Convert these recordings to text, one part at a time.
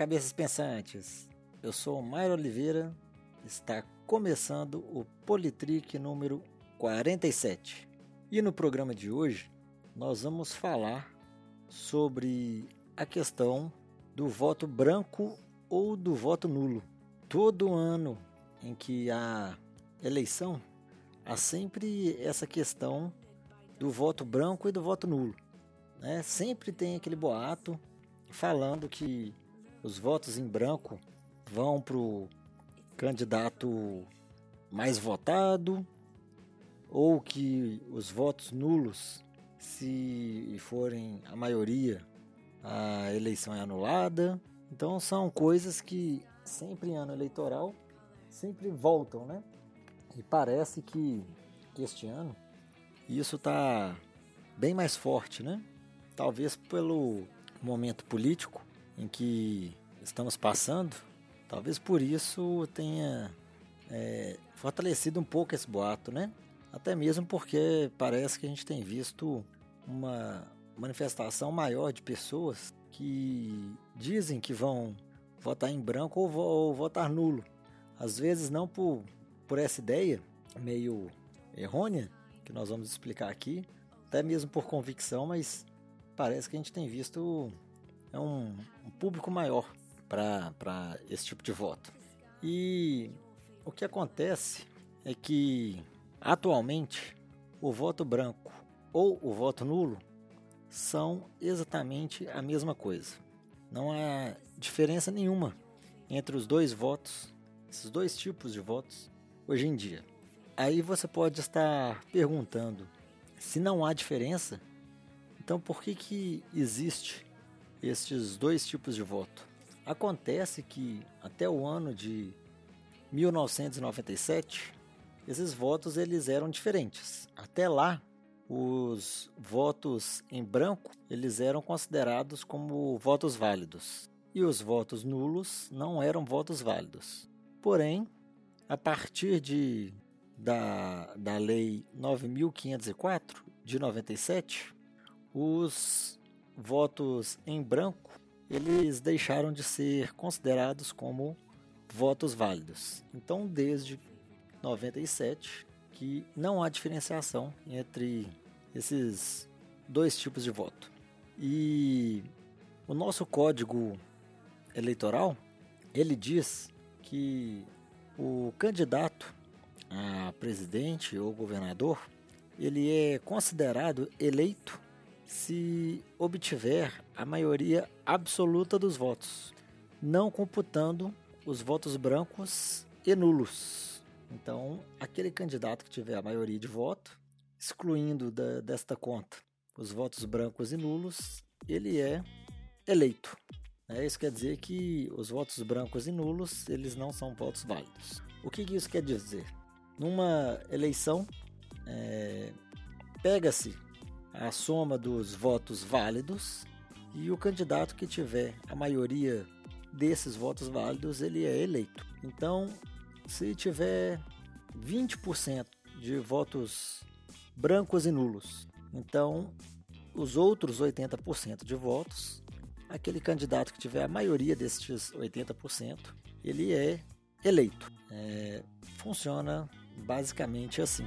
cabeças pensantes. Eu sou Mairo Oliveira. Está começando o Politrick número 47. E no programa de hoje nós vamos falar sobre a questão do voto branco ou do voto nulo. Todo ano em que há eleição, há sempre essa questão do voto branco e do voto nulo. Né? Sempre tem aquele boato falando que os votos em branco vão para o candidato mais votado ou que os votos nulos, se forem a maioria, a eleição é anulada. Então são coisas que sempre em ano eleitoral sempre voltam, né? E parece que este ano isso está bem mais forte, né? Talvez pelo momento político em que estamos passando, talvez por isso tenha é, fortalecido um pouco esse boato, né? Até mesmo porque parece que a gente tem visto uma manifestação maior de pessoas que dizem que vão votar em branco ou, ou votar nulo. Às vezes não por, por essa ideia meio errônea, que nós vamos explicar aqui, até mesmo por convicção, mas parece que a gente tem visto é um, um público maior para esse tipo de voto. E o que acontece é que atualmente o voto branco ou o voto nulo são exatamente a mesma coisa. Não há diferença nenhuma entre os dois votos, esses dois tipos de votos, hoje em dia. Aí você pode estar perguntando: se não há diferença, então por que, que existe estes dois tipos de voto? Acontece que até o ano de 1997, esses votos eles eram diferentes. Até lá, os votos em branco eles eram considerados como votos válidos e os votos nulos não eram votos válidos. Porém, a partir de da, da lei 9504 de 97, os votos em branco eles deixaram de ser considerados como votos válidos. Então, desde 97 que não há diferenciação entre esses dois tipos de voto. E o nosso código eleitoral, ele diz que o candidato a presidente ou governador, ele é considerado eleito se obtiver a maioria absoluta dos votos, não computando os votos brancos e nulos. Então, aquele candidato que tiver a maioria de voto, excluindo da, desta conta os votos brancos e nulos, ele é eleito. É, isso quer dizer que os votos brancos e nulos eles não são votos válidos. O que, que isso quer dizer? Numa eleição, é, pega-se a soma dos votos válidos e o candidato que tiver a maioria desses votos válidos ele é eleito. Então, se tiver 20% de votos brancos e nulos. Então, os outros 80% de votos, aquele candidato que tiver a maioria desses 80%, ele é eleito. É, funciona basicamente assim.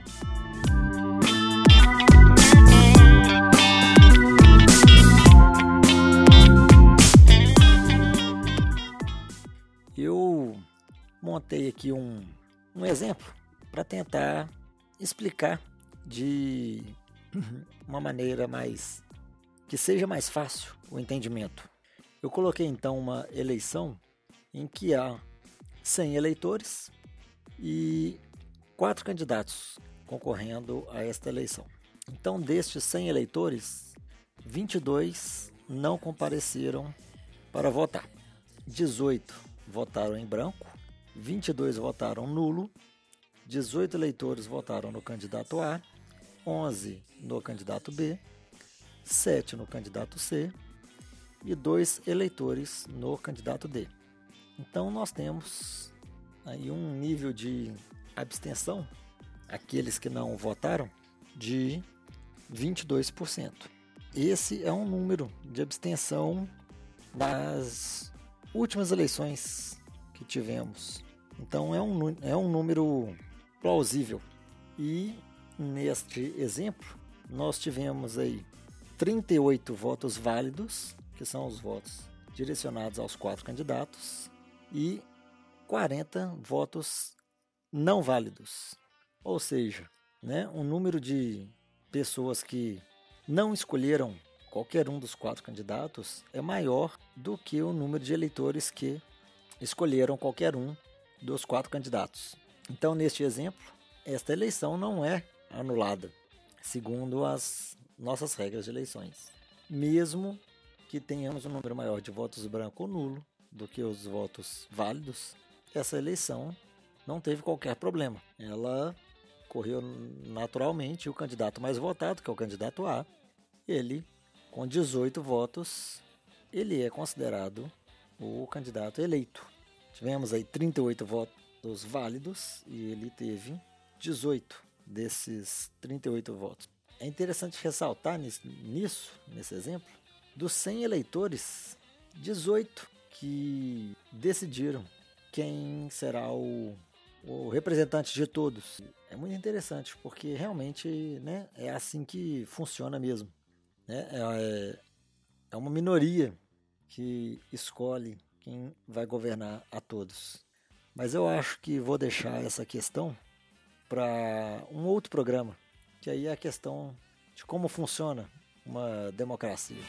Eu montei aqui um, um exemplo para tentar explicar de uma maneira mais que seja mais fácil o entendimento. Eu coloquei então uma eleição em que há 100 eleitores e quatro candidatos concorrendo a esta eleição. Então, destes 100 eleitores, 22 não compareceram para votar. 18 votaram em branco, 22 votaram nulo, 18 eleitores votaram no candidato A 11 no candidato B, 7 no candidato C e 2 eleitores no candidato D. Então nós temos aí um nível de abstenção, aqueles que não votaram, de 22%. Esse é um número de abstenção das últimas eleições que tivemos. Então é um, é um número plausível. E neste exemplo, nós tivemos aí 38 votos válidos, que são os votos direcionados aos quatro candidatos, e 40 votos não válidos. Ou seja, né, um número de pessoas que não escolheram qualquer um dos quatro candidatos é maior do que o número de eleitores que escolheram qualquer um dos quatro candidatos. Então, neste exemplo, esta eleição não é anulada, segundo as nossas regras de eleições. Mesmo que tenhamos um número maior de votos branco ou nulo do que os votos válidos, essa eleição não teve qualquer problema. Ela correu naturalmente. O candidato mais votado, que é o candidato A, ele, com 18 votos, ele é considerado o candidato eleito. Tivemos aí 38 votos válidos e ele teve 18 desses 38 votos. É interessante ressaltar nisso, nesse exemplo, dos 100 eleitores, 18 que decidiram quem será o, o representante de todos. É muito interessante, porque realmente né, é assim que funciona mesmo. Né? É, é uma minoria que escolhe quem vai governar a todos. Mas eu acho que vou deixar essa questão para um outro programa, que aí é a questão de como funciona uma democracia.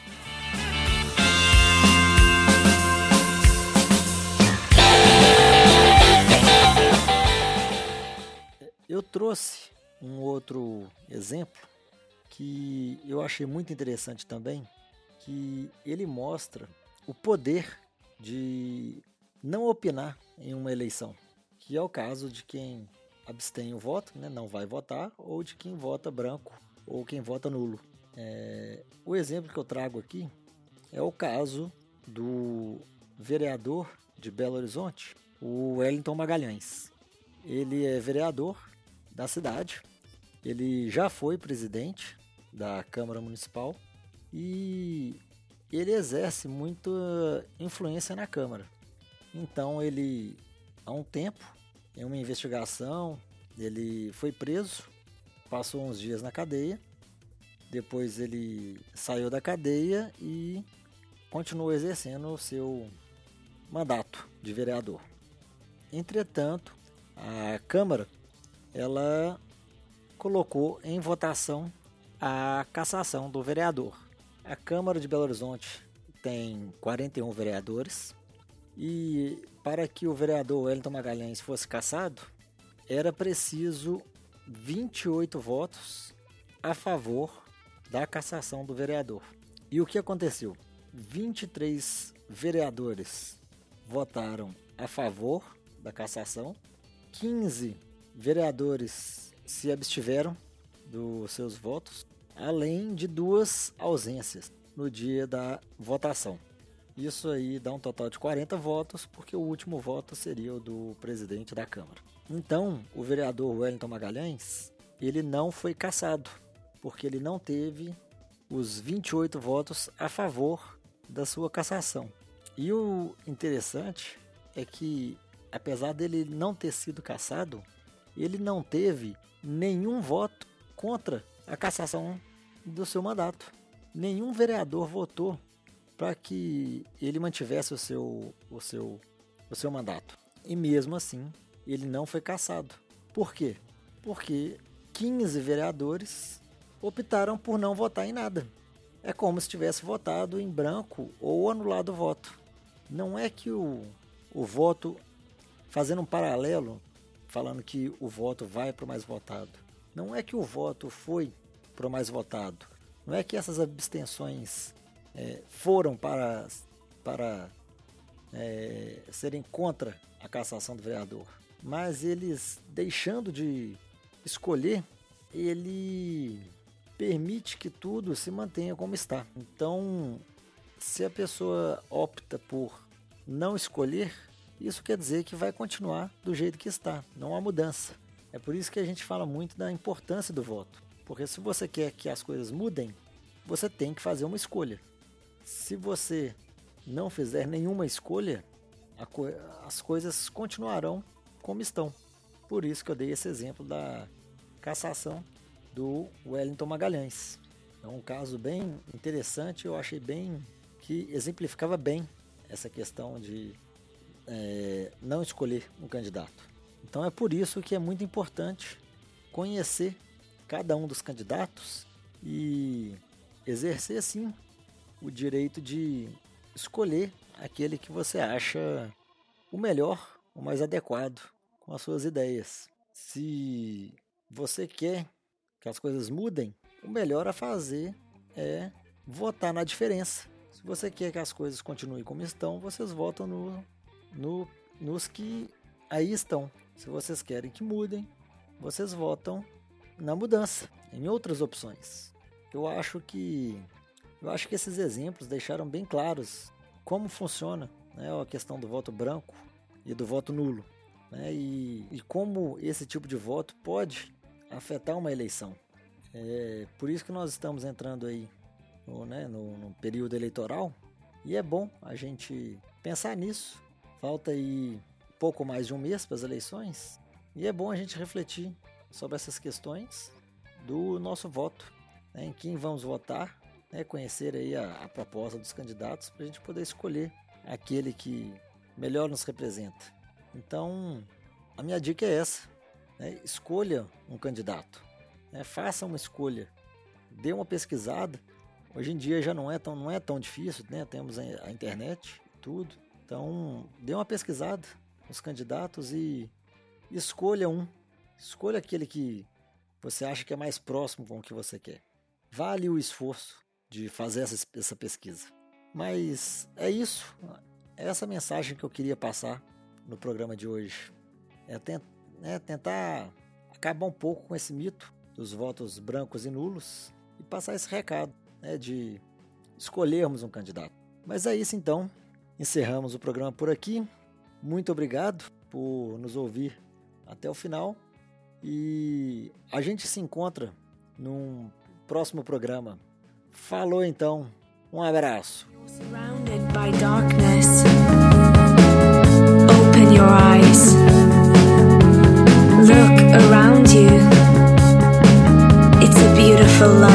Trouxe um outro exemplo que eu achei muito interessante também, que ele mostra o poder de não opinar em uma eleição, que é o caso de quem abstém o voto, né, não vai votar, ou de quem vota branco ou quem vota nulo. É, o exemplo que eu trago aqui é o caso do vereador de Belo Horizonte, o Wellington Magalhães. Ele é vereador da cidade. Ele já foi presidente da Câmara Municipal e ele exerce muita influência na Câmara. Então ele, há um tempo, em uma investigação, ele foi preso, passou uns dias na cadeia, depois ele saiu da cadeia e continuou exercendo o seu mandato de vereador. Entretanto, a Câmara ela colocou em votação a cassação do vereador. A Câmara de Belo Horizonte tem 41 vereadores e para que o vereador Wellington Magalhães fosse cassado, era preciso 28 votos a favor da cassação do vereador. E o que aconteceu? 23 vereadores votaram a favor da cassação, 15 vereadores se abstiveram dos seus votos, além de duas ausências no dia da votação. Isso aí dá um total de 40 votos, porque o último voto seria o do presidente da Câmara. Então, o vereador Wellington Magalhães, ele não foi cassado, porque ele não teve os 28 votos a favor da sua cassação. E o interessante é que, apesar dele não ter sido cassado, ele não teve nenhum voto contra a cassação do seu mandato. Nenhum vereador votou para que ele mantivesse o seu, o, seu, o seu mandato. E mesmo assim, ele não foi cassado. Por quê? Porque 15 vereadores optaram por não votar em nada. É como se tivesse votado em branco ou anulado o voto. Não é que o, o voto, fazendo um paralelo falando que o voto vai para o mais votado. Não é que o voto foi para o mais votado. Não é que essas abstenções é, foram para, para é, serem contra a cassação do vereador. Mas eles, deixando de escolher, ele permite que tudo se mantenha como está. Então, se a pessoa opta por não escolher, isso quer dizer que vai continuar do jeito que está, não há mudança. É por isso que a gente fala muito da importância do voto, porque se você quer que as coisas mudem, você tem que fazer uma escolha. Se você não fizer nenhuma escolha, co as coisas continuarão como estão. Por isso que eu dei esse exemplo da cassação do Wellington Magalhães. É um caso bem interessante, eu achei bem que exemplificava bem essa questão de é, não escolher um candidato. Então é por isso que é muito importante conhecer cada um dos candidatos e exercer sim o direito de escolher aquele que você acha o melhor, o mais adequado com as suas ideias. Se você quer que as coisas mudem, o melhor a fazer é votar na diferença. Se você quer que as coisas continuem como estão, vocês votam no, no, nos que aí estão. Se vocês querem que mudem, vocês votam na mudança, em outras opções. Eu acho que eu acho que esses exemplos deixaram bem claros como funciona né, a questão do voto branco e do voto nulo. Né, e, e como esse tipo de voto pode afetar uma eleição. É por isso que nós estamos entrando aí no, né, no, no período eleitoral e é bom a gente pensar nisso. Falta aí pouco mais de um mês para as eleições e é bom a gente refletir sobre essas questões do nosso voto, né, em quem vamos votar, né, conhecer aí a, a proposta dos candidatos para a gente poder escolher aquele que melhor nos representa. Então, a minha dica é essa: né, escolha um candidato, né, faça uma escolha, dê uma pesquisada. Hoje em dia já não é tão, não é tão difícil, né? temos a, internet, tudo. Então, dê uma pesquisada nos candidatos e escolha um. Escolha aquele que você acha que é mais próximo com o que você quer. Vale o esforço de fazer essa, essa pesquisa. Mas é isso. É essa mensagem que eu queria passar no programa de hoje. É, tent, é tentar acabar um pouco com esse mito dos votos brancos e nulos e passar esse recado né, de escolhermos um candidato. Mas é isso então encerramos o programa por aqui. Muito obrigado por nos ouvir até o final e a gente se encontra num próximo programa. Falou então, um abraço. for love.